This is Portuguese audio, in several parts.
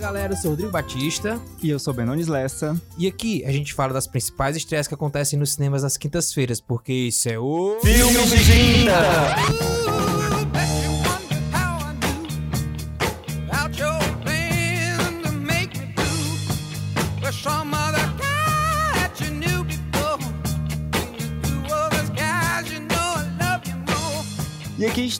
galera, eu sou o Rodrigo Batista E eu sou Benones Lessa. e aqui a gente fala das principais estreias que acontecem nos cinemas nas quintas-feiras, porque isso é o. Filmes de Quinta!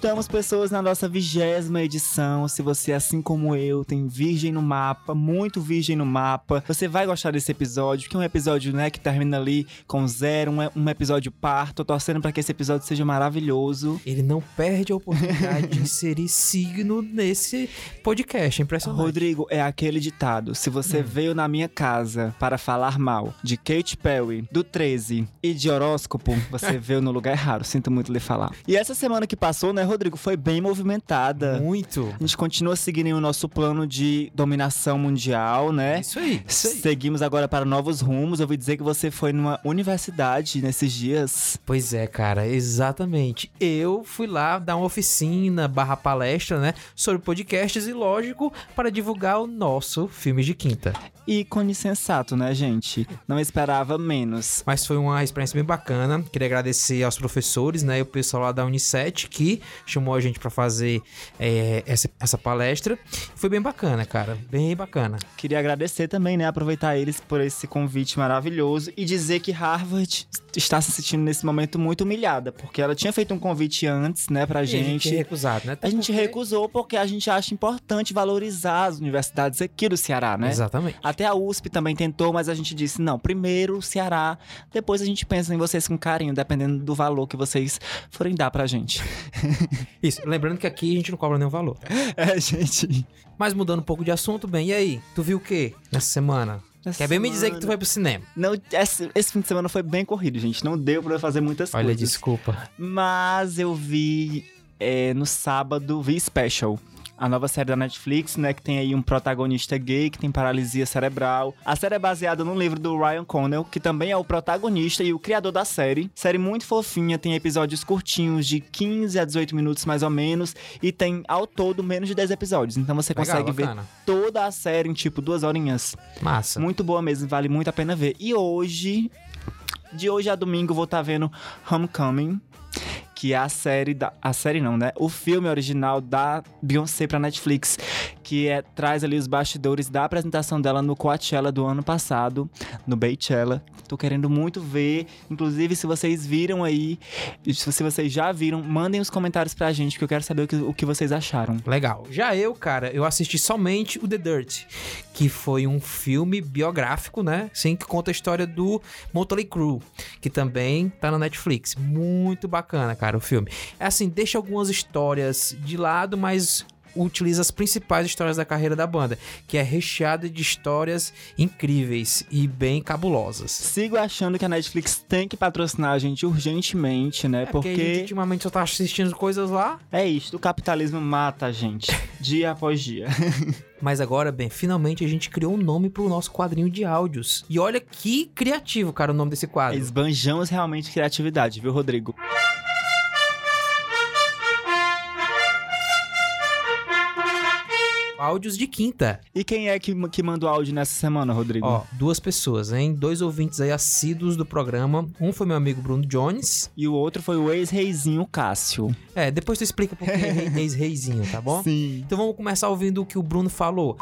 Estamos, pessoas, na nossa vigésima edição. Se você, assim como eu, tem virgem no mapa, muito virgem no mapa, você vai gostar desse episódio, que é um episódio, né, que termina ali com zero, um, um episódio par. Tô torcendo pra que esse episódio seja maravilhoso. Ele não perde a oportunidade de inserir signo nesse podcast. É impressionante. Rodrigo, é aquele ditado: se você veio na minha casa para falar mal de Kate Perry, do 13 e de horóscopo, você veio no lugar errado. Sinto muito lhe falar. E essa semana que passou, né, Rodrigo, foi bem movimentada. Muito. A gente continua seguindo o nosso plano de dominação mundial, né? Isso aí. Isso aí. Seguimos agora para novos rumos. Eu ouvi dizer que você foi numa universidade nesses dias. Pois é, cara, exatamente. Eu fui lá dar uma oficina barra palestra, né, sobre podcasts e, lógico, para divulgar o nosso filme de quinta. Ícone sensato, né, gente? Não esperava menos. Mas foi uma experiência bem bacana. Queria agradecer aos professores, né, e o pessoal lá da Unicet que chamou a gente para fazer é, essa, essa palestra. Foi bem bacana, cara, bem bacana. Queria agradecer também, né? Aproveitar eles por esse convite maravilhoso e dizer que Harvard está se sentindo nesse momento muito humilhada, porque ela tinha feito um convite antes, né, pra E a gente. gente recusado, né? A gente Porque- recusou porque a gente acha importante valorizar as universidades aqui do Ceará, né? Exatamente. Até a USP também tentou, mas a gente disse: não, primeiro o Ceará, depois a gente pensa em vocês com carinho, dependendo do valor que vocês forem dar pra gente. Isso. Lembrando que aqui a gente não cobra nenhum valor. É, gente. Mas mudando um pouco de assunto, bem, e aí? Tu viu o quê nessa semana? Essa Quer bem me dizer que tu semana- foi pro cinema? Não, esse, esse fim de semana foi bem corrido, gente. Não deu pra eu fazer muitas Olha, coisas. desculpa. Mas eu vi é, no sábado, vi Special. A nova série da Netflix, né? Que tem aí um protagonista gay que tem paralisia cerebral. A série é baseada no livro do Ryan Connell, que também é o protagonista e o criador da série. Série muito fofinha, tem episódios curtinhos, de 15 a 18 minutos mais ou menos. E tem, ao todo, menos de 10 episódios. Então você Legal, consegue ver toda a série em, tipo, duas horinhas. Massa. Muito boa mesmo, vale muito a pena ver. E hoje, de hoje a domingo, vou estar vendo Homecoming, que é a série da. A série não, né? O filme original da Beyoncé pra Netflix. Que é, traz ali os bastidores da apresentação dela no Coachella do ano passado, no Beychella. Tô querendo muito ver. Inclusive, se vocês viram aí, se vocês já viram, mandem os comentários pra gente, que eu quero saber o que, o que vocês acharam. Legal. Já eu, cara, eu assisti somente o The Dirt, que foi um filme biográfico, né? Sim, que conta a história do Motley Crue, que também tá na Netflix. Muito bacana, cara, o filme. É assim, deixa algumas histórias de lado, mas utiliza as principais histórias da carreira da banda, que é recheada de histórias incríveis e bem cabulosas. Sigo achando que a Netflix tem que patrocinar a gente urgentemente, né? É porque a gente ultimamente só tá assistindo coisas lá, É isso, o capitalismo mata a gente, dia após dia. Mas agora, bem, finalmente a gente criou um nome pro nosso quadrinho de áudios. E olha que criativo, cara, o nome desse quadro. Esbanjamos realmente criatividade, viu, Rodrigo? Áudios de quinta. E quem é que, que manda o áudio nessa semana, Rodrigo? Ó, duas pessoas, hein? Dois ouvintes aí assíduos do programa. Um foi meu amigo Bruno Jones. E o outro foi o ex-reizinho Cássio. É, depois tu explica por que é ex-reizinho, tá bom? Sim. Então vamos começar ouvindo o que o Bruno falou.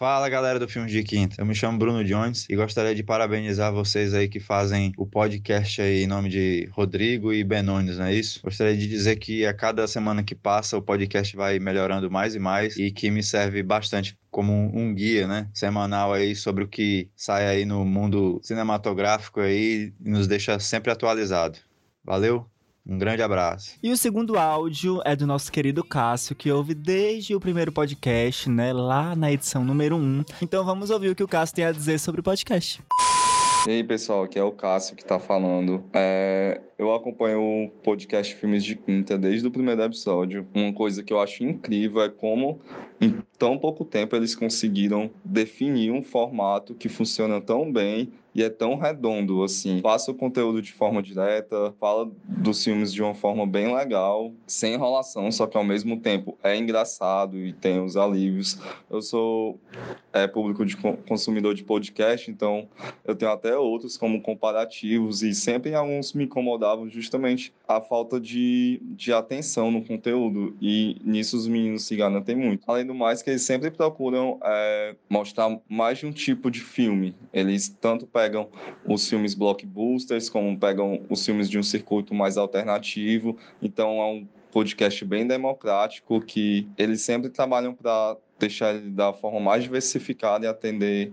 Fala galera do Filme de Quinta, eu me chamo Bruno Jones e gostaria de parabenizar vocês aí que fazem o podcast aí em nome de Rodrigo e Benones, não é isso? Gostaria de dizer que a cada semana que passa o podcast vai melhorando mais e mais e que me serve bastante como um guia, né, semanal aí sobre o que sai aí no mundo cinematográfico aí e nos deixa sempre atualizado. Valeu, um grande abraço. E o segundo áudio é do nosso querido Cássio, que ouve desde o primeiro podcast, né? Lá na edição número 1. Então vamos ouvir o que o Cássio tem a dizer sobre o podcast. E aí, pessoal, aqui é o Cássio que tá falando. É, eu acompanho o podcast Filmes de Quinta desde o primeiro episódio. Uma coisa que eu acho incrível é como, em tão pouco tempo, eles conseguiram definir um formato que funciona tão bem e é tão redondo, assim. Passa o conteúdo de forma direta, fala dos filmes de uma forma bem legal, sem enrolação, só que ao mesmo tempo é engraçado e tem os alívios. Eu sou é, público de consumidor de podcast, então eu tenho até outros como comparativos e sempre alguns me incomodavam justamente a falta de, de atenção no conteúdo e nisso os meninos se garantem muito. Além do mais que eles sempre procuram é, mostrar mais de um tipo de filme. Eles tanto pegam os filmes blockbusters, como pegam os filmes de um circuito mais alternativo. Então é um podcast bem democrático que eles sempre trabalham para deixar ele da forma mais diversificada e atender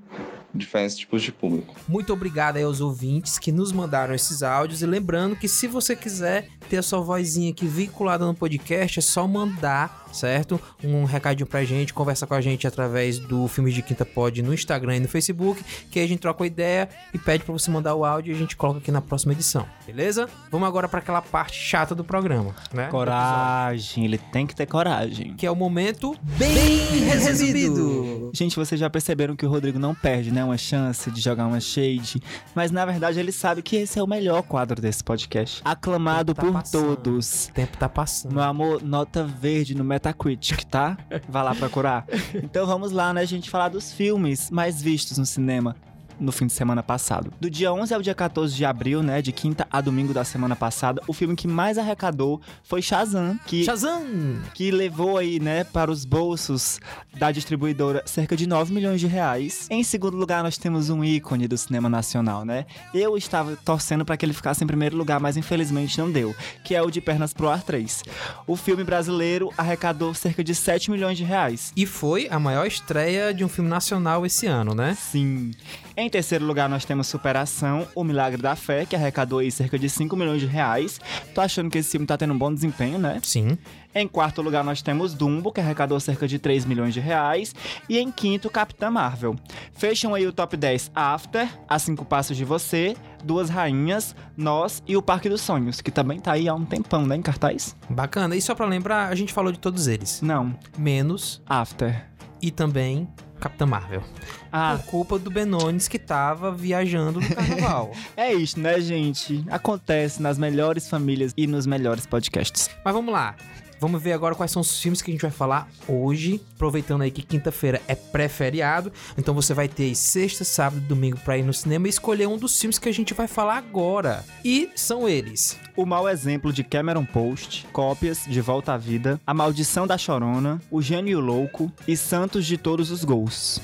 diferentes tipos de público. Muito obrigado aí aos ouvintes que nos mandaram esses áudios e lembrando que se você quiser ter a sua vozinha aqui vinculada no podcast, é só mandar, certo? Um recadinho pra gente, conversa com a gente através do Filmes de Quinta Pod no Instagram e no Facebook, que aí a gente troca uma ideia e pede para você mandar o áudio e a gente coloca aqui na próxima edição, beleza? Vamos agora para aquela parte chata do programa, né? Coragem, ele tem que ter coragem. Que é o momento bem resumido. Gente, vocês já perceberam que o Rodrigo não perde, né? Uma chance de jogar uma shade. Mas na verdade ele sabe que esse é o melhor quadro desse podcast. Aclamado tá por passando. todos. O tempo tá passando. Meu amor, nota verde no Metacritic, tá? Vai lá procurar. Então vamos lá, né, gente, falar dos filmes mais vistos no cinema no fim de semana passado. Do dia 11 ao dia 14 de abril, né, de quinta a domingo da semana passada, o filme que mais arrecadou foi Shazam, que Shazam, que levou aí, né, para os bolsos da distribuidora cerca de 9 milhões de reais. Em segundo lugar, nós temos um ícone do cinema nacional, né? Eu estava torcendo para que ele ficasse em primeiro lugar, mas infelizmente não deu, que é o de Pernas pro Ar 3. O filme brasileiro arrecadou cerca de 7 milhões de reais. E foi a maior estreia de um filme nacional esse ano, né? Sim. Em terceiro lugar, nós temos Superação, O Milagre da Fé, que arrecadou aí cerca de 5 milhões de reais. Tô achando que esse filme tá tendo um bom desempenho, né? Sim. Em quarto lugar, nós temos Dumbo, que arrecadou cerca de 3 milhões de reais. E em quinto, Capitã Marvel. Fecham aí o top 10 After, A Cinco Passos de Você, Duas Rainhas, Nós e o Parque dos Sonhos, que também tá aí há um tempão, né, em cartaz. Bacana. E só pra lembrar, a gente falou de todos eles. Não. Menos After. E também Capitã Marvel. Ah. Por culpa do Benones que tava viajando no carnaval. é isso, né, gente? Acontece nas melhores famílias e nos melhores podcasts. Mas vamos lá. Vamos ver agora quais são os filmes que a gente vai falar hoje. Aproveitando aí que quinta-feira é pré-feriado. Então você vai ter sexta, sábado e domingo pra ir no cinema e escolher um dos filmes que a gente vai falar agora. E são eles: O Mau Exemplo de Cameron Post, Cópias de Volta à Vida, A Maldição da Chorona, O Gênio Louco e Santos de Todos os Gols.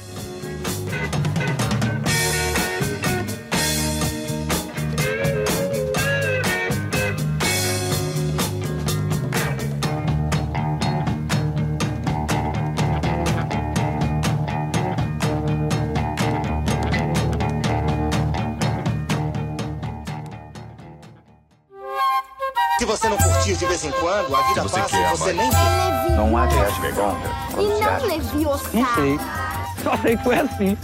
Se você não curtir de vez em quando, a vida você passa e você nem vê. Não há de vergonha. E não leviosa. Não sei. Só sei que foi assim.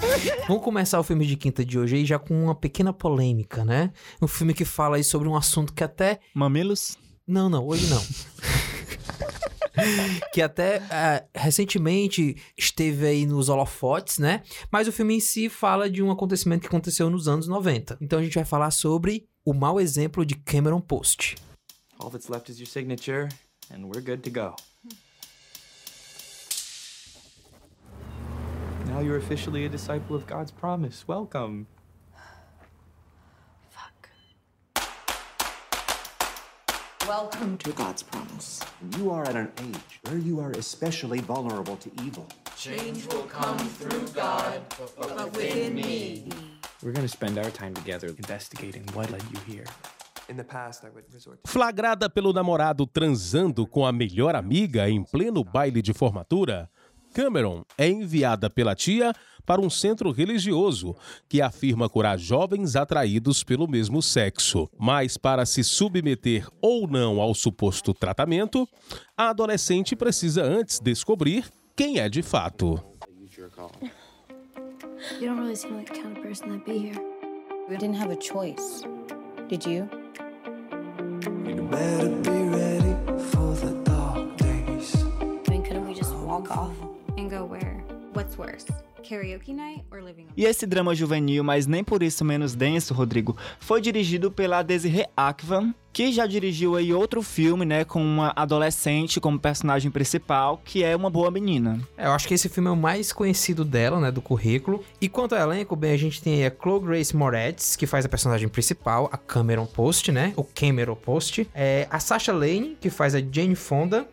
Vamos começar o filme de quinta de hoje aí já com uma pequena polêmica, né? Um filme que fala aí sobre um assunto que até. Mamilos? Não, não, hoje não. que até uh, recentemente esteve aí nos holofotes, né? Mas o filme em si fala de um acontecimento que aconteceu nos anos 90. Então a gente vai falar sobre o mau exemplo de Cameron Post. All that's left is your signature, and we're good to go. Now you're officially a disciple of God's promise. Welcome. Fuck. Welcome to God's promise. You are at an age where you are especially vulnerable to evil. Change will come through God, but within me. We're going to spend our time together investigating what led you here. Flagrada pelo namorado transando com a melhor amiga em pleno baile de formatura, Cameron é enviada pela tia para um centro religioso que afirma curar jovens atraídos pelo mesmo sexo. Mas para se submeter ou não ao suposto tratamento, a adolescente precisa antes descobrir quem é de fato. You don't really seem like the kind of person that'd be here. We didn't have a choice. Did you? Mean, couldn't we just walk off? And go where? What's worse? Karaoke night or living on? E esse drama juvenil, mas nem por isso menos denso, Rodrigo, foi dirigido pela Desiree Akvam, que já dirigiu aí outro filme, né, com uma adolescente como personagem principal, que é uma boa menina. É, eu acho que esse filme é o mais conhecido dela, né, do currículo. E quanto ao elenco, bem, a gente tem a Chloe Grace Moretz, que faz a personagem principal, a Cameron Post, né, o Cameron Post. É, a Sasha Lane, que faz a Jane Fonda.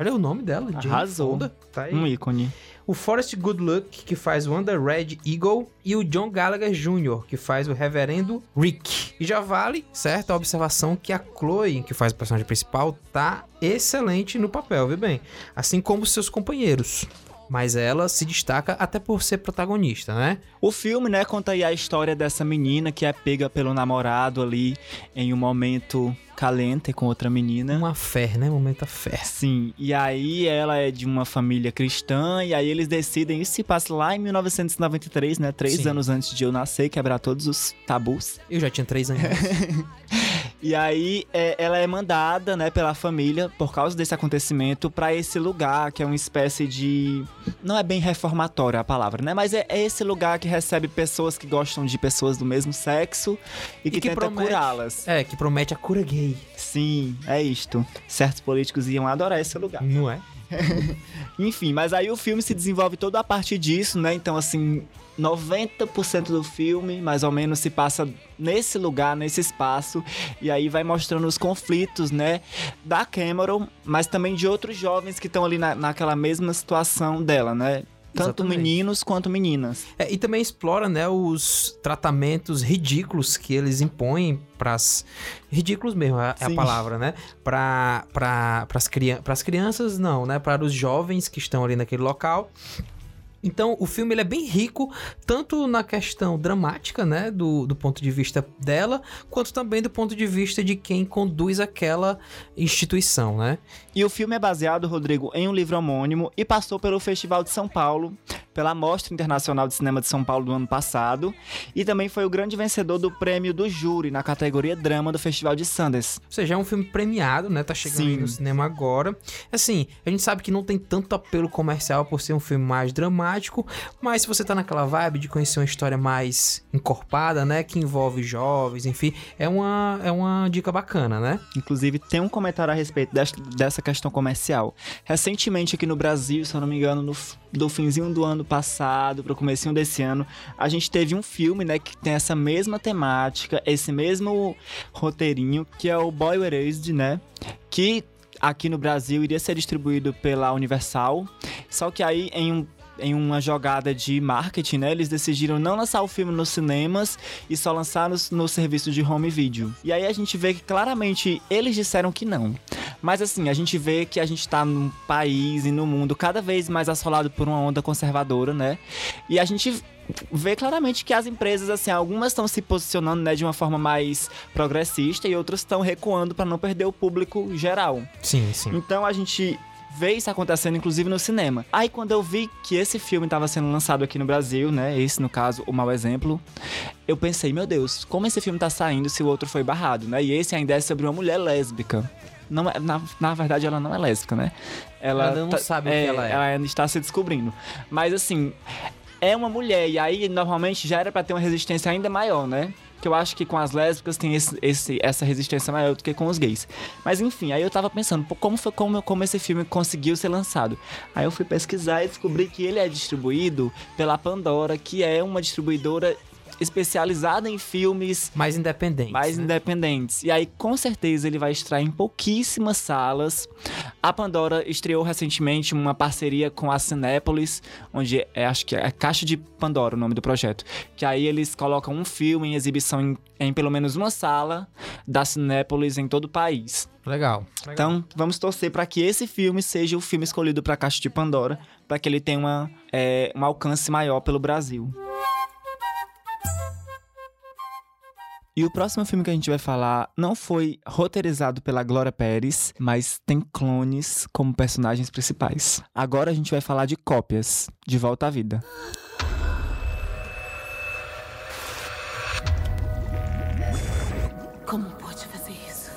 Olha o nome dela, Jane Arrasou. Fonda. Tá aí. Um ícone. O Forrest Goodluck, que faz o Under Red Eagle, e o John Gallagher Jr., que faz o Reverendo Rick. E já vale, certo, a observação que a Chloe, que faz o personagem principal, tá excelente no papel, viu bem? Assim como seus companheiros. Mas ela se destaca até por ser protagonista, né? O filme, né, conta aí a história dessa menina que é pega pelo namorado ali em um momento calente com outra menina. Uma fé, né? Momento fé. Sim, e aí ela é de uma família cristã, e aí eles decidem, isso se passa lá em 1993, né? Três Sim. anos antes de eu nascer, quebrar todos os tabus. Eu já tinha três anos. E aí é, ela é mandada, né, pela família, por causa desse acontecimento, pra esse lugar, que é uma espécie de. Não é bem reformatória a palavra, né? Mas é, é esse lugar que recebe pessoas que gostam de pessoas do mesmo sexo e, que, que tenta curá-las. é, que promete a cura gay. Sim, é isto. Certos políticos iam adorar esse lugar. Não é? Enfim, mas aí o filme se desenvolve todo a partir disso, né? Então, assim, 90% do filme, mais ou menos, se passa nesse lugar, nesse espaço. E aí vai mostrando os conflitos, né? Da Cameron, mas também de outros jovens que estão ali na, naquela mesma situação dela, né? Tanto Exatamente. meninos quanto meninas. É, e também explora, né, os tratamentos ridículos que eles impõem pras... Ridículos mesmo é é a Sim. palavra, né? Pra, pra, pras, crian pras crianças, não, né? Para os jovens que estão ali naquele local. Então, o filme ele é bem rico, tanto na questão dramática, né, do, do ponto de vista dela, quanto também do ponto de vista de quem conduz aquela instituição, né? E o filme é baseado, Rodrigo, em um livro homônimo e passou pelo Festival de São Paulo, pela Mostra Internacional de Cinema de São Paulo do ano passado, e também foi o grande vencedor do prêmio do júri na categoria Drama do Festival de Sundance. Ou seja, é um filme premiado, né? Tá chegando no cinema agora. Assim, a gente sabe que não tem tanto apelo comercial por ser um filme mais dramático, mas se você tá naquela vibe de conhecer uma história mais encorpada, né? Que envolve jovens, enfim, é uma, é uma dica bacana, né? Inclusive, tem um comentário a respeito des- dessa questão comercial. Recentemente, aqui no Brasil, se eu não me engano, no, do finzinho do ano passado pro comecinho desse ano, a gente teve um filme, né, que tem essa mesma temática, esse mesmo roteirinho, que é o Boy Erased, né? Que aqui no Brasil iria ser distribuído pela Universal. Só que aí, em um em uma jogada de marketing, né? Eles decidiram não lançar o filme nos cinemas e só lançar no, no serviço de home video. E aí a gente vê que claramente eles disseram que não. Mas assim, a gente vê que a gente tá num país e no mundo cada vez mais assolado por uma onda conservadora, né? E a gente vê claramente que as empresas, assim, algumas estão se posicionando, né, de uma forma mais progressista e outras estão recuando para não perder o público geral. Sim, sim. Então a gente vê isso acontecendo, inclusive no cinema. Aí quando eu vi que esse filme estava sendo lançado aqui no Brasil, né? Esse, no caso, o mau exemplo, eu pensei, meu Deus, como esse filme tá saindo se o outro foi barrado, né? E esse ainda é sobre uma mulher lésbica. Não é, na, na verdade, ela não é lésbica, né? Ela não sabe o que ela é. Ela ainda está se descobrindo. Mas assim, é uma mulher, e aí normalmente já era pra ter uma resistência ainda maior, né? Que eu acho que com as lésbicas tem esse, esse- essa resistência maior do que com os gays. Mas enfim, aí eu tava pensando, como foi como, como esse filme conseguiu ser lançado? Aí eu fui pesquisar e descobri que ele é distribuído pela Pandora, que é uma distribuidora especializada em filmes Mais independente. mais né? independentes. E aí, com certeza, ele vai estrear em pouquíssimas salas. A Pandora estreou recentemente uma parceria com a Cinépolis, onde é, acho que é Caixa de Pandora o nome do projeto. Que aí eles colocam um filme em exibição em, em pelo menos uma sala da Cinépolis em todo o país. Legal. Então, vamos torcer para que esse filme seja o filme escolhido para a Caixa de Pandora, para que ele tenha uma, é, um alcance maior pelo Brasil. E o próximo filme que a gente vai falar não foi roteirizado pela Glória Pérez, mas tem clones como personagens principais. Agora a gente vai falar de cópias, de volta à vida. Como pode fazer isso?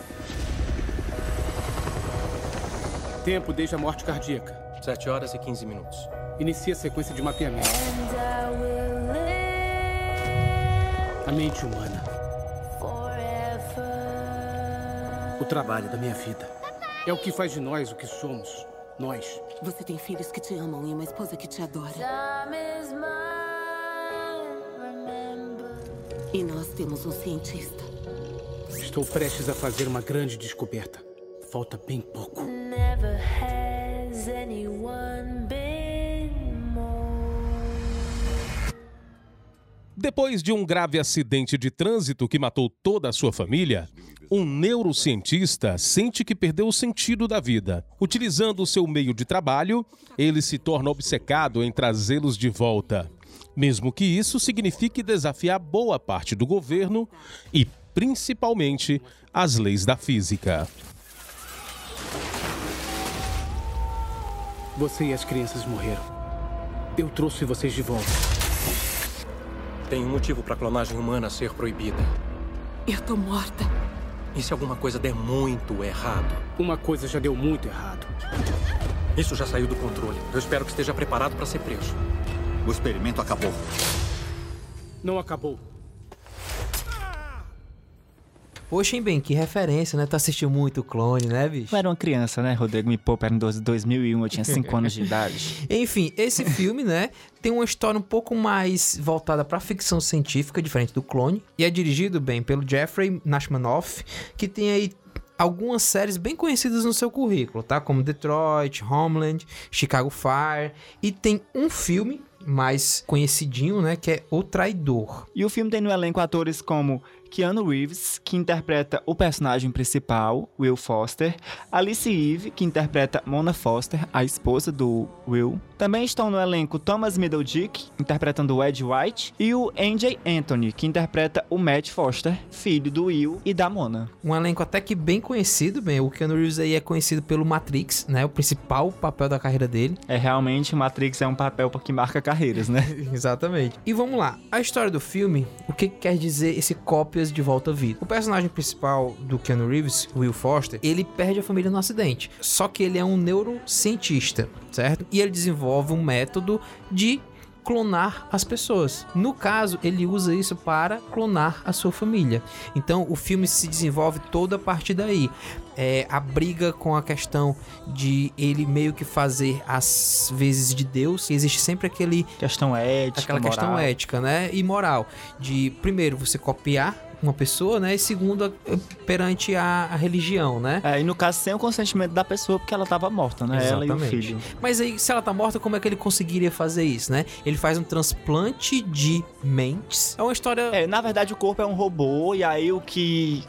Tempo desde a morte cardíaca. 7 horas e 15 minutos. Inicia a sequência de mapeamento. A mente humana. O trabalho da minha vida. É o que faz de nós o que somos. Nós. Você tem filhos que te amam e uma esposa que te adora. E nós temos um cientista. Estou prestes a fazer uma grande descoberta. Falta bem pouco. Depois de um grave acidente de trânsito que matou toda a sua família, um neurocientista sente que perdeu o sentido da vida. Utilizando o seu meio de trabalho, ele se torna obcecado em trazê-los de volta. Mesmo que isso signifique desafiar boa parte do governo e, principalmente, as leis da física. Você e as crianças morreram. Eu trouxe vocês de volta. Tem um motivo para a clonagem humana ser proibida. Eu tô morta. E se alguma coisa der muito errado? Uma coisa já deu muito errado. Isso já saiu do controle. Eu espero que esteja preparado para ser preso. O experimento acabou. Não acabou. Poxa, bem, que referência, né? Tu assistiu muito Clone, né, bicho? Eu era uma criança, né? Rodrigo me poupa, era em 2001, eu tinha 5 anos de idade. Enfim, esse filme, né, tem uma história um pouco mais voltada para ficção científica, diferente do Clone, e é dirigido, bem, pelo Jeffrey Nashmanoff, que tem aí algumas séries bem conhecidas no seu currículo, tá? Como Detroit, Homeland, Chicago Fire, e tem um filme mais conhecidinho, né, que é O Traidor. E o filme tem no elenco atores como Keanu Reeves, que interpreta o personagem principal, Will Foster, Alice Eve, que interpreta Mona Foster, a esposa do Will. Também estão no elenco Thomas Middledick, interpretando o Ed White, e o Andy Anthony, que interpreta o Matt Foster, filho do Will e da Mona. Um elenco até que bem conhecido, bem, o Keanu Reeves aí é conhecido pelo Matrix, né, o principal papel da carreira dele. É realmente, Matrix é um papel que marca carreiras, né? Exatamente. E vamos lá, a história do filme, o que quer dizer esse cópia de volta à vida. O personagem principal do Keanu Reeves, Will Foster, ele perde a família no acidente. Só que ele é um neurocientista, certo? E ele desenvolve um método de clonar as pessoas. No caso, ele usa isso para clonar a sua família. Então, o filme se desenvolve toda a partir daí. É, a briga com a questão de ele meio que fazer as vezes de Deus, existe sempre aquele questão ética, aquela moral. questão ética, né, e moral, de primeiro você copiar uma pessoa, né? E segunda, perante a, a, religião, né? É, e no caso, sem o consentimento da pessoa, porque ela estava morta, né? Exatamente. Ela e o filho. Mas aí, se ela tá morta, como é que ele conseguiria fazer isso, né? Ele faz um transplante de mentes. É uma história. É, na verdade, o corpo é um robô, e aí o que.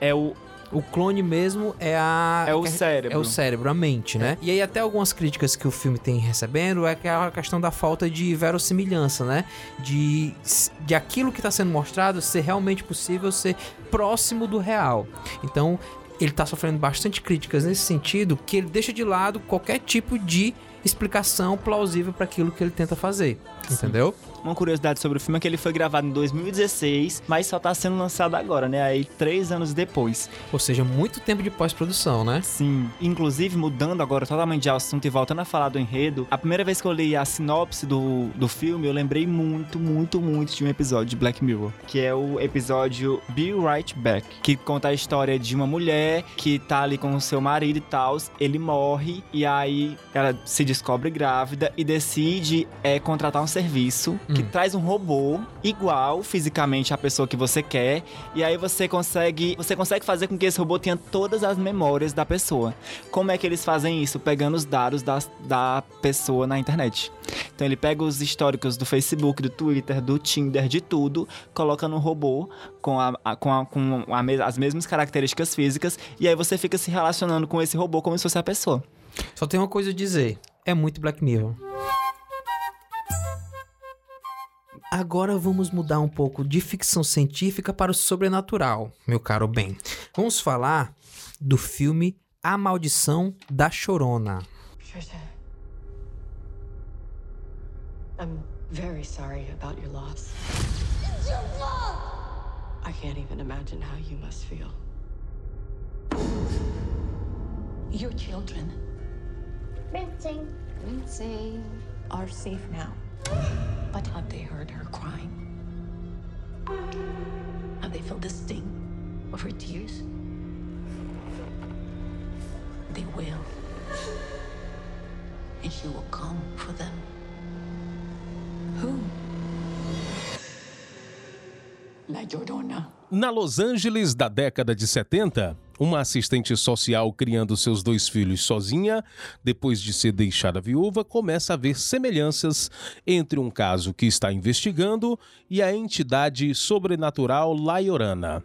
É o, o clone mesmo é a. É o cérebro. É o cérebro, a mente, né? E aí, até algumas críticas que o filme tem recebendo é aquela questão da falta de verossimilhança, né? De, de aquilo que está sendo mostrado ser realmente possível ser próximo do real. Então, ele está sofrendo bastante críticas nesse sentido, que ele deixa de lado qualquer tipo de explicação plausível para aquilo que ele tenta fazer. Entendeu? Uma curiosidade sobre o filme é que ele foi gravado em 2016, mas só tá sendo lançado agora, né? Aí, três anos depois. Ou seja, muito tempo de pós-produção, né? Sim. Inclusive, mudando agora totalmente de assunto e voltando a falar do enredo, a primeira vez que eu li a sinopse do, do filme, eu lembrei muito, muito, muito de um episódio de Black Mirror, que é o episódio Be Right Back, que conta a história de uma mulher que tá ali com o seu marido e tal, ele morre, e aí ela se descobre grávida e decide é, contratar um serviço hum. que traz um robô igual fisicamente à pessoa que você quer e aí você consegue você consegue fazer com que esse robô tenha todas as memórias da pessoa. Como é que eles fazem isso? Pegando os dados da, da pessoa na internet. Então ele pega os históricos do Facebook, do Twitter, do Tinder, de tudo, coloca no robô com, a, a com, a, com a, as mesmas características físicas e aí você fica se relacionando com esse robô como se fosse a pessoa. Só tem uma coisa a dizer, é muito Black Mirror. Agora vamos mudar um pouco de ficção científica para o sobrenatural, meu caro Ben. Vamos falar do filme A Maldição da Chorona. I'm very sorry about your loss. I can't even imagine how you must feel. Your children Rinsing. Rinsing. Are safe now. But have they heard her crying? Have they felt the sting of her tears? They will. And she will come for them. Who? La Llorona. Na Los Angeles da década de 70, uma assistente social criando seus dois filhos sozinha, depois de ser deixada viúva, começa a ver semelhanças entre um caso que está investigando e a entidade sobrenatural La Llorana.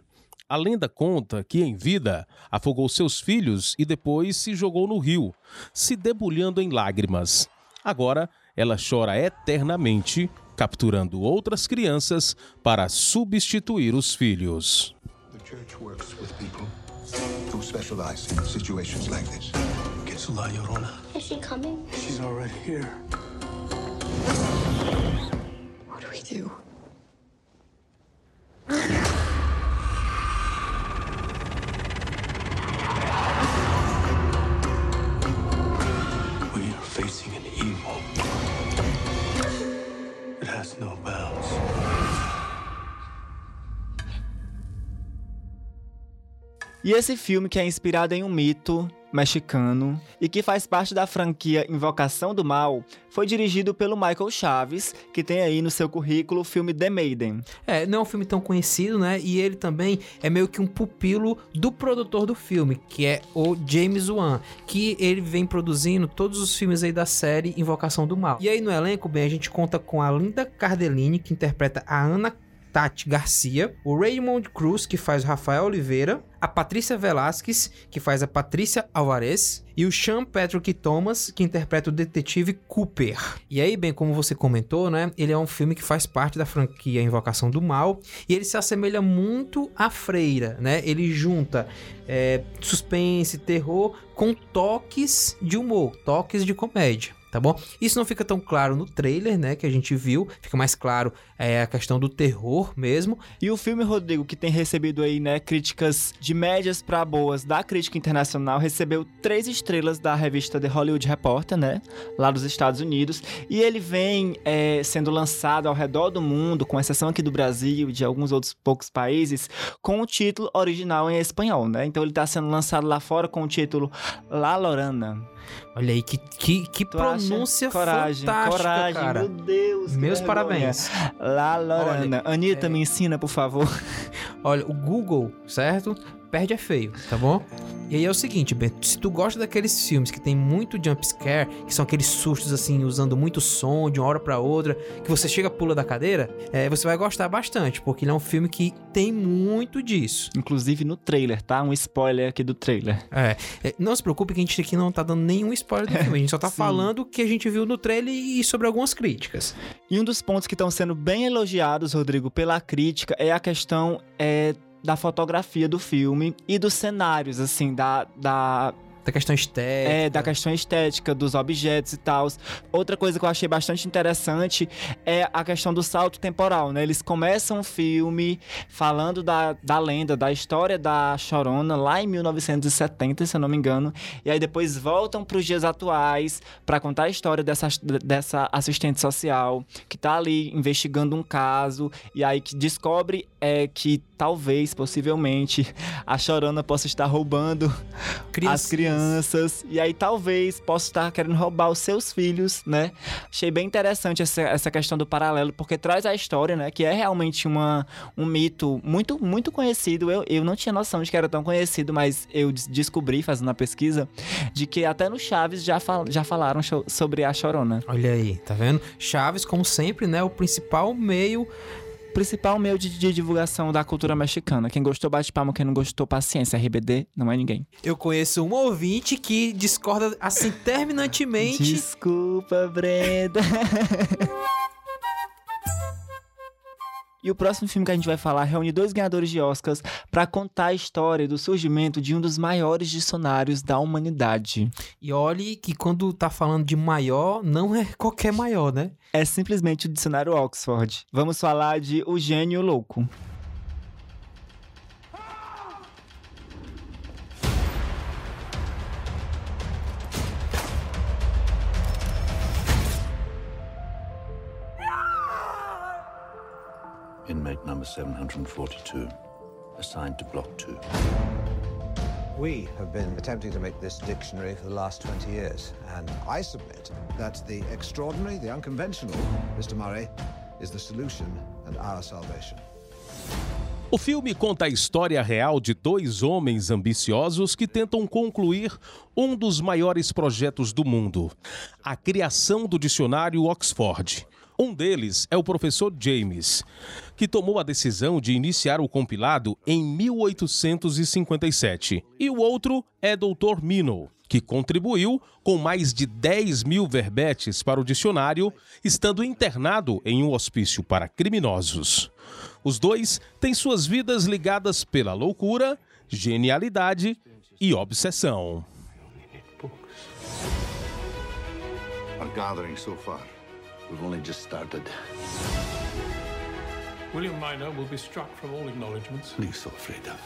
A lenda conta que, em vida, afogou seus filhos e depois se jogou no rio, se debulhando em lágrimas. Agora, ela chora eternamente, capturando outras crianças para substituir os filhos. People who specialize in situations like this. It's La Llorona. Is she coming? She's already here. What do we do? E esse filme que é inspirado em um mito mexicano e que faz parte da franquia Invocação do Mal, foi dirigido pelo Michael Chaves, que tem aí no seu currículo o filme The Maiden. É, não é um filme tão conhecido, né? E ele também é meio que um pupilo do produtor do filme, que é o James Wan, que ele vem produzindo todos os filmes aí da série Invocação do Mal. E aí no elenco, bem, a gente conta com a Linda Cardellini, que interpreta a Ana Tati Garcia, o Raymond Cruz, que faz o Rafael Oliveira, a Patrícia Velasquez, que faz a Patrícia Alvarez, e o Sean Patrick Thomas, que interpreta o detetive Cooper. E aí, bem, como você comentou, né? Ele é um filme que faz parte da franquia Invocação do Mal, e ele se assemelha muito à Freira, né? Ele junta é, suspense, terror, com toques de humor, toques de comédia tá bom? Isso não fica tão claro no trailer, né, que a gente viu, fica mais claro é, a questão do terror mesmo. E o filme, Rodrigo, que tem recebido aí, né, críticas de médias para boas da crítica internacional, recebeu três estrelas da revista The Hollywood Reporter, né, lá dos Estados Unidos, e ele vem é, sendo lançado ao redor do mundo, com exceção aqui do Brasil e de alguns outros poucos países, com o título original em espanhol, né? Então ele está sendo lançado lá fora com o título La Lorana. Olha aí, que, que, que pronúncia coragem, fantástica, coragem, cara. Meu Deus, Meus parabéns. La Lorana. Olha, Anitta, é... me ensina, por favor. Olha, o Google, certo? Perde é feio, tá bom? E aí é o seguinte, Bento, se tu gosta daqueles filmes que tem muito jump scare, que são aqueles sustos assim, usando muito som de uma hora para outra, que você chega pula da cadeira, é, você vai gostar bastante, porque ele é um filme que tem muito disso. Inclusive no trailer, tá? Um spoiler aqui do trailer. É, é não se preocupe que a gente aqui não tá dando nenhum spoiler do filme, a gente só tá falando o que a gente viu no trailer e sobre algumas críticas. E um dos pontos que estão sendo bem elogiados, Rodrigo, pela crítica é a questão é, da fotografia do filme e dos cenários, assim, da, da da questão estética. É, da questão estética, dos objetos e tal. Outra coisa que eu achei bastante interessante é a questão do salto temporal, né? Eles começam o filme falando da, da lenda, da história da Chorona lá em 1970, se eu não me engano. E aí depois voltam para os dias atuais para contar a história dessa, dessa assistente social que tá ali investigando um caso e aí que descobre é, que talvez, possivelmente, a Chorona possa estar roubando as crianças crianças, e aí talvez possa estar querendo roubar os seus filhos, né? Achei bem interessante essa, essa questão do paralelo, porque traz a história, né? Que é realmente uma, um mito muito, muito conhecido. Eu, eu não tinha noção de que era tão conhecido, mas eu descobri, fazendo a pesquisa, de que até no Chaves já, fal, já falaram sobre a Chorona. Olha aí, tá vendo? Chaves, como sempre, né? O principal meio principal meio de, de, divulgação da cultura mexicana. Quem gostou, bate palma. Quem não gostou, paciência. RBD não é ninguém. Eu conheço um ouvinte que discorda assim terminantemente. Desculpa, Brenda. E o próximo filme que a gente vai falar reúne dois ganhadores de Oscars para contar a história do surgimento de um dos maiores dicionários da humanidade. E olhe que quando tá falando de maior, não é qualquer maior, né? É simplesmente o dicionário Oxford. Vamos falar de O Gênio Louco. 742, assigned to Block 2. We have been attempting to make this dictionary for the last 20 years, and I submit that the extraordinary, the unconventional, Mr. Murray, is the solution and our salvation. O filme conta a história real de dois homens ambiciosos que tentam concluir um dos maiores projetos do mundo: a criação do dicionário Oxford. Um deles é o professor James, que tomou a decisão de iniciar o compilado em 1857. E o outro é Dr. Minnow, que contribuiu com mais de 10 mil verbetes para o dicionário, estando internado em um hospício para criminosos. Os dois têm suas vidas ligadas pela loucura, genialidade e obsessão. Our gathering so far, we've only just started. William Minor will be struck from all acknowledgements. You so afraid of?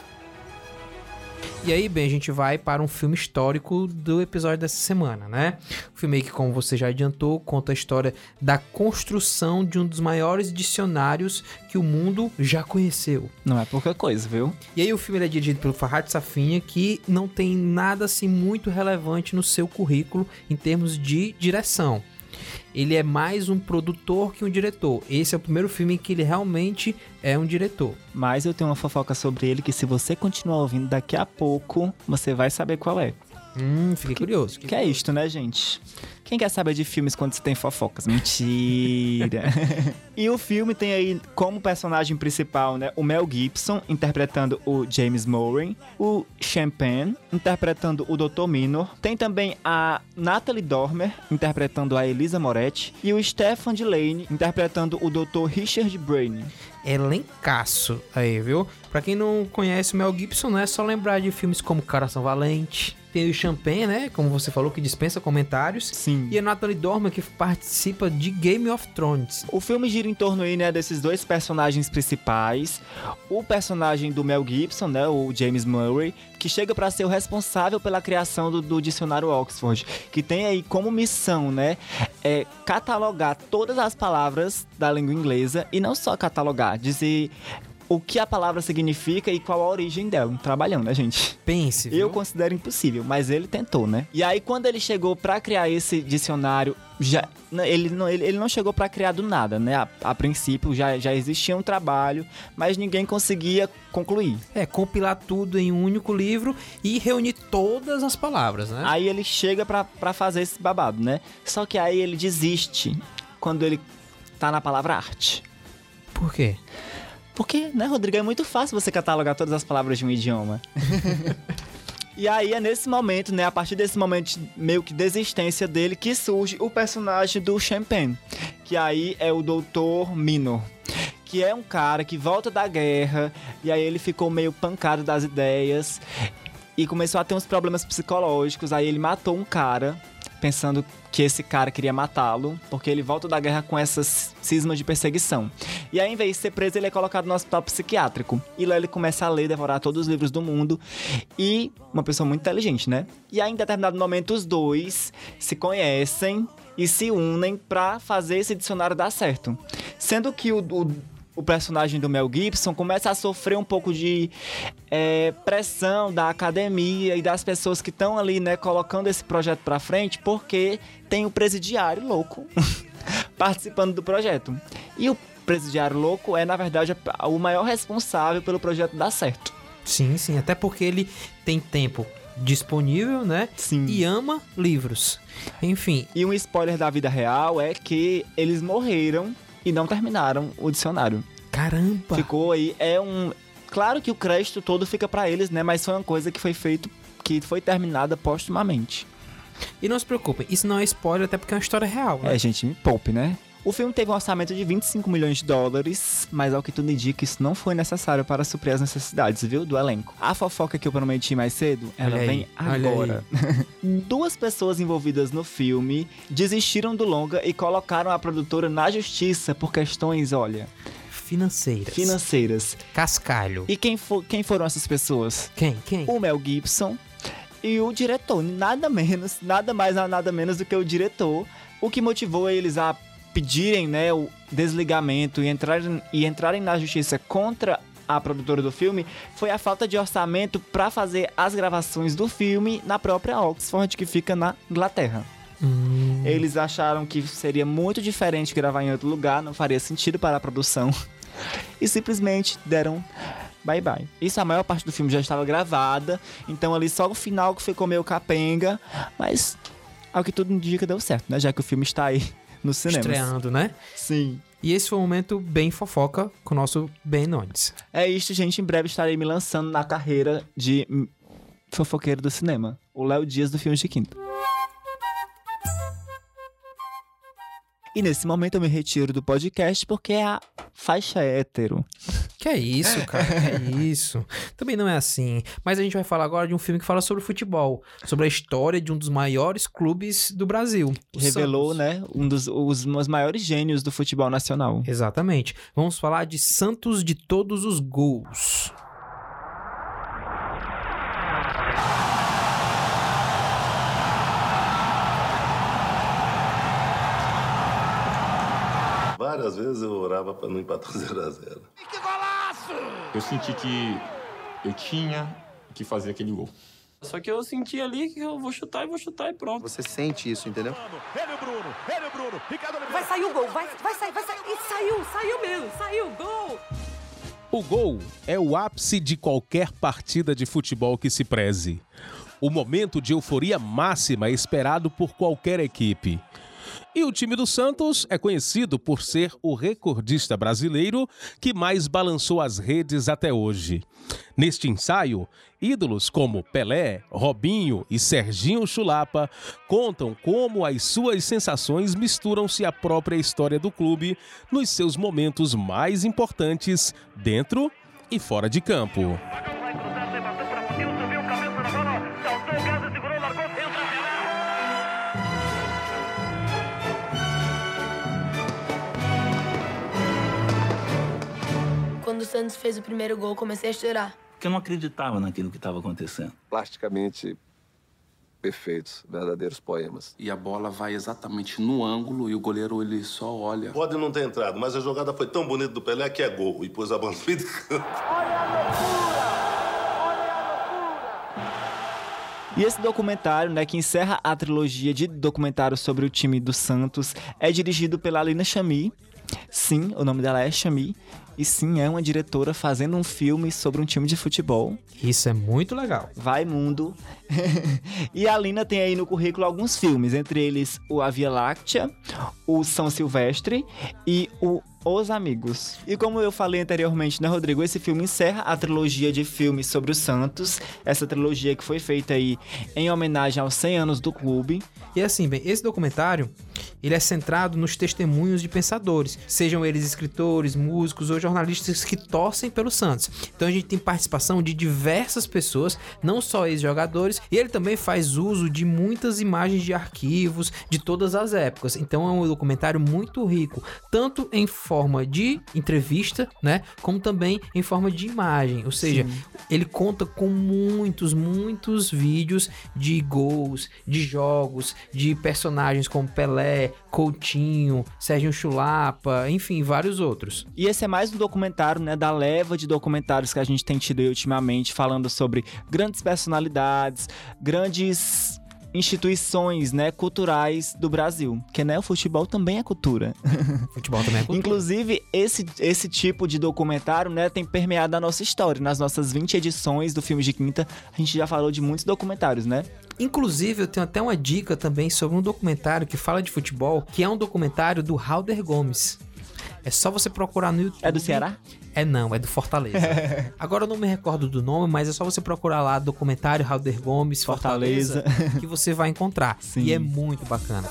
E aí, bem, a gente vai para um filme histórico do episódio dessa semana, né? O filme que, como você já adiantou, conta a história da construção de um dos maiores dicionários que o mundo já conheceu. Não é pouca coisa, viu? E aí o filme é dirigido pelo Farhad Safinha, que não tem nada assim muito relevante no seu currículo em termos de direção ele é mais um produtor que um diretor. Esse é o primeiro filme em que ele realmente é um diretor. Mas eu tenho uma fofoca sobre ele que se você continuar ouvindo daqui a pouco, você vai saber qual é. Hum, fiquei curioso. Que, que é isto, né, gente? Quem quer saber de filmes quando se tem fofocas? Mentira! e o filme tem aí como personagem principal, né, o Mel Gibson, interpretando o James Murray, o Champagne, interpretando o Dr. Minor, tem também a Natalie Dormer, interpretando a Elisa Moretti, e o Stefan Delane, interpretando o Dr. Richard Brain. Elencaço aí, viu? Pra quem não conhece o Mel Gibson, não é só lembrar de filmes como Coração Valente, tem o Champagne, né? Como você falou, que dispensa comentários. Sim. E a Natalie Dormer, que participa de Game of Thrones. O filme gira em torno aí, né, desses dois personagens principais. O personagem do Mel Gibson, né, o James Murray, que chega para ser o responsável pela criação do, do, dicionário Oxford, que tem aí como missão, né, é catalogar todas as palavras da língua inglesa e não só catalogar, dizer o que a palavra significa e qual a origem dela, trabalhando, né, gente? Pense. Viu? Eu considero impossível, mas ele tentou, né? E aí, quando ele chegou para criar esse dicionário, já ele não, ele, ele não chegou para criar do nada, né? A, a, princípio já, já existia um trabalho, mas ninguém conseguia concluir. É, compilar tudo em um único livro e reunir todas as palavras, né? Aí ele chega para fazer esse babado, né? Só que aí ele desiste quando ele tá na palavra arte. Por quê? Porque, né, Rodrigo, é muito fácil você catalogar todas as palavras de um idioma. E aí é nesse momento, né, a partir desse momento meio que desistência dele, que surge o personagem do Champagne, que aí é o Doutor Minor. Que é um cara que volta da guerra, e aí ele ficou meio pancado das ideias, e começou a ter uns problemas psicológicos, aí ele matou um cara, pensando que esse cara queria matá-lo, porque ele volta da guerra com essas cismas de perseguição. E aí, em vez de ser preso, ele é colocado no hospital psiquiátrico. E lá ele começa a ler, devorar todos os livros do mundo. E uma pessoa muito inteligente, né? E aí, em determinado momento, os dois se conhecem e se unem para fazer esse dicionário dar certo. Sendo que o, o o personagem do Mel Gibson começa a sofrer um pouco de é, pressão da academia e das pessoas que estão ali, né, colocando esse projeto para frente, porque tem o presidiário louco participando do projeto. E o presidiário louco é, na verdade, o maior responsável pelo projeto dar certo. Sim, sim, até porque ele tem tempo disponível, né? Sim. E ama livros. Enfim. E um spoiler da vida real é que eles morreram e não terminaram o dicionário. Caramba! Ficou aí, é um. Claro que o crédito todo fica para eles, né? Mas foi uma coisa que foi feito, que foi terminada postumamente. E não se preocupem, isso não é spoiler, até porque é uma história real, né? É, gente, me poupe, né? O filme teve um orçamento de 25 milhões de dólares, mas ao que tudo indica, isso não foi necessário para suprir as necessidades, viu, do elenco. A fofoca que eu prometi mais cedo, ela olha vem aí, agora. Duas pessoas envolvidas no filme desistiram do longa e colocaram a produtora na justiça por questões, olha, financeiras. Financeiras. Cascalho. E quem, for, quem foram essas pessoas? Quem? Quem? O Mel Gibson e o diretor. Nada menos, nada mais, nada menos do que o diretor. O que motivou eles a pedirem né, o desligamento e entrarem, e entrarem na justiça contra a produtora do filme foi a falta de orçamento para fazer as gravações do filme na própria Oxford, que fica na Inglaterra. Hum. Eles acharam que seria muito diferente gravar em outro lugar, não faria sentido para a produção. E simplesmente deram bye bye. Isso a maior parte do filme já estava gravada, então ali só o final que ficou meio capenga, mas ao que tudo indica deu certo, né? Já que o filme está aí no cinema. Estreando, né? Sim. E esse foi um momento bem fofoca com o nosso Ben Nunes. É isso, gente. Em breve estarei me lançando na carreira de fofoqueiro do cinema. O Léo Dias do Filme de Quinta. E nesse momento eu me retiro do podcast porque é a faixa hétero. Que é isso, cara, que é isso. Também não é assim. Mas a gente vai falar agora de um filme que fala sobre futebol, sobre a história de um dos maiores clubes do Brasil. Revelou, Santos. né, um dos os, os maiores gênios do futebol nacional. Exatamente. Vamos falar de Santos de todos os gols. Vezes eu orava para não empatar 0x0. Que golaço! Eu senti que eu tinha que fazer aquele gol. Só que eu senti ali que eu vou chutar e vou chutar e pronto. Você sente isso, entendeu? Ele o Bruno, ele o Bruno, Ricardo Oliveira. Vai sair o gol, vai, vai sair, vai sair. E saiu, saiu mesmo, saiu, gol! O gol é o ápice de qualquer partida de futebol que se preze. O momento de euforia máxima esperado por qualquer equipe. E o time do Santos é conhecido por ser o recordista brasileiro que mais balançou as redes até hoje. Neste ensaio, ídolos como Pelé, Robinho e Serginho Chulapa contam como as suas sensações misturam-se à própria história do clube nos seus momentos mais importantes, dentro e fora de campo. O Santos fez o primeiro gol, comecei a chorar. Porque eu não acreditava naquilo que estava acontecendo. Plasticamente perfeitos, verdadeiros poemas. E a bola vai exatamente no ângulo e o goleiro ele só olha. Pode não ter entrado, mas a jogada foi tão bonita do Pelé que é gol e pôs a bola no meio de campo. Olha a loucura! Olha a loucura! E esse documentário, né, que encerra a trilogia de documentários sobre o time do Santos, é dirigido pela Alina Chami. Sim, o nome dela é Chami. E sim, é uma diretora fazendo um filme sobre um time de futebol. Isso é muito legal. Vai mundo. e a Lina tem aí no currículo alguns filmes, entre eles o A Via Láctea, o São Silvestre e o os Amigos. E como eu falei anteriormente, né, Rodrigo? Esse filme encerra a trilogia de filmes sobre o Santos. Essa trilogia que foi feita aí em homenagem aos 100 anos do clube. E assim, bem, esse documentário, ele é centrado nos testemunhos de pensadores, sejam eles escritores, músicos ou jornalistas que torcem pelo Santos. Então a gente tem participação de diversas pessoas, não só ex-jogadores, e ele também faz uso de muitas imagens de arquivos de todas as épocas. Então é um documentário muito rico, tanto em forma de entrevista, né, como também em forma de imagem. Ou seja, Sim. ele conta com muitos, muitos vídeos de gols, de jogos, de personagens como Pelé, Coutinho, Serginho Chulapa, enfim, vários outros. E esse é mais um documentário, né, da leva de documentários que a gente tem tido ultimamente, falando sobre grandes personalidades, grandes instituições, né, culturais do Brasil, que né, o futebol também é cultura. Futebol também é cultura. Inclusive, esse, esse tipo de documentário, né, tem permeado a nossa história. Nas nossas 20 edições do Filme de Quinta, a gente já falou de muitos documentários, né? Inclusive, eu tenho até uma dica também sobre um documentário que fala de futebol, que é um documentário do Halder Gomes. É só você procurar no YouTube. É do Ceará? É não, é do Fortaleza. Agora eu não me recordo do nome, mas é só você procurar lá documentário Halder Gomes Fortaleza, Fortaleza que você vai encontrar. Sim. E é muito bacana.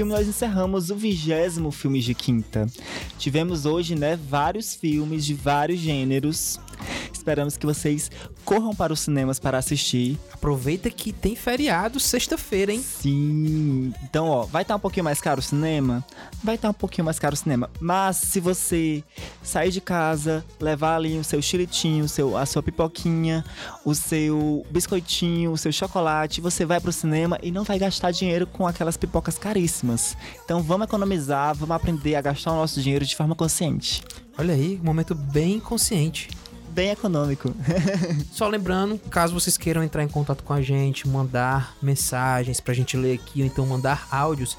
Filme nós encerramos o vigésimo filme de quinta. Tivemos hoje, né, vários filmes de vários gêneros. Esperamos que vocês corram para os cinemas para assistir. Aproveita que tem feriado sexta-feira, hein? Sim. Então, ó, vai estar um pouquinho mais caro o cinema? Vai estar um pouquinho mais caro o cinema. Mas se você sair de casa, levar ali o seu chilitinho, o seu, a sua pipoquinha, o seu biscoitinho, o seu chocolate, você vai pro cinema e não vai gastar dinheiro com aquelas pipocas caríssimas. Então vamos economizar, vamos aprender a gastar o nosso dinheiro de forma consciente. Olha aí, um momento bem consciente bem econômico. Só lembrando, caso vocês queiram entrar em contato com a gente, mandar mensagens pra gente ler aqui, ou então mandar áudios,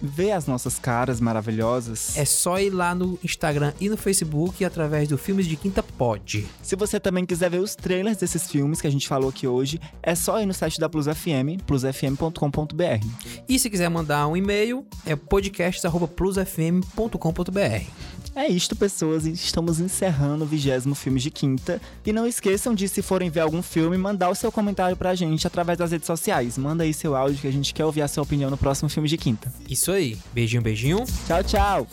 ver as nossas caras maravilhosas. É só ir lá no Instagram e no Facebook através do Filmes de Quinta Pod. Se você também quiser ver os trailers desses filmes que a gente falou aqui hoje, é só ir no site da Plus FM, plusfm.com.br. E se quiser mandar um e-mail, é podcast@plusfm.com.br. É isto, pessoas. Estamos encerrando o vigésimo filme de quinta. E não esqueçam de, se forem ver algum filme, mandar o seu comentário pra gente através das redes sociais. Manda aí seu áudio que a gente quer ouvir a sua opinião no próximo filme de quinta. Isso aí. Beijinho, beijinho. Tchau, tchau.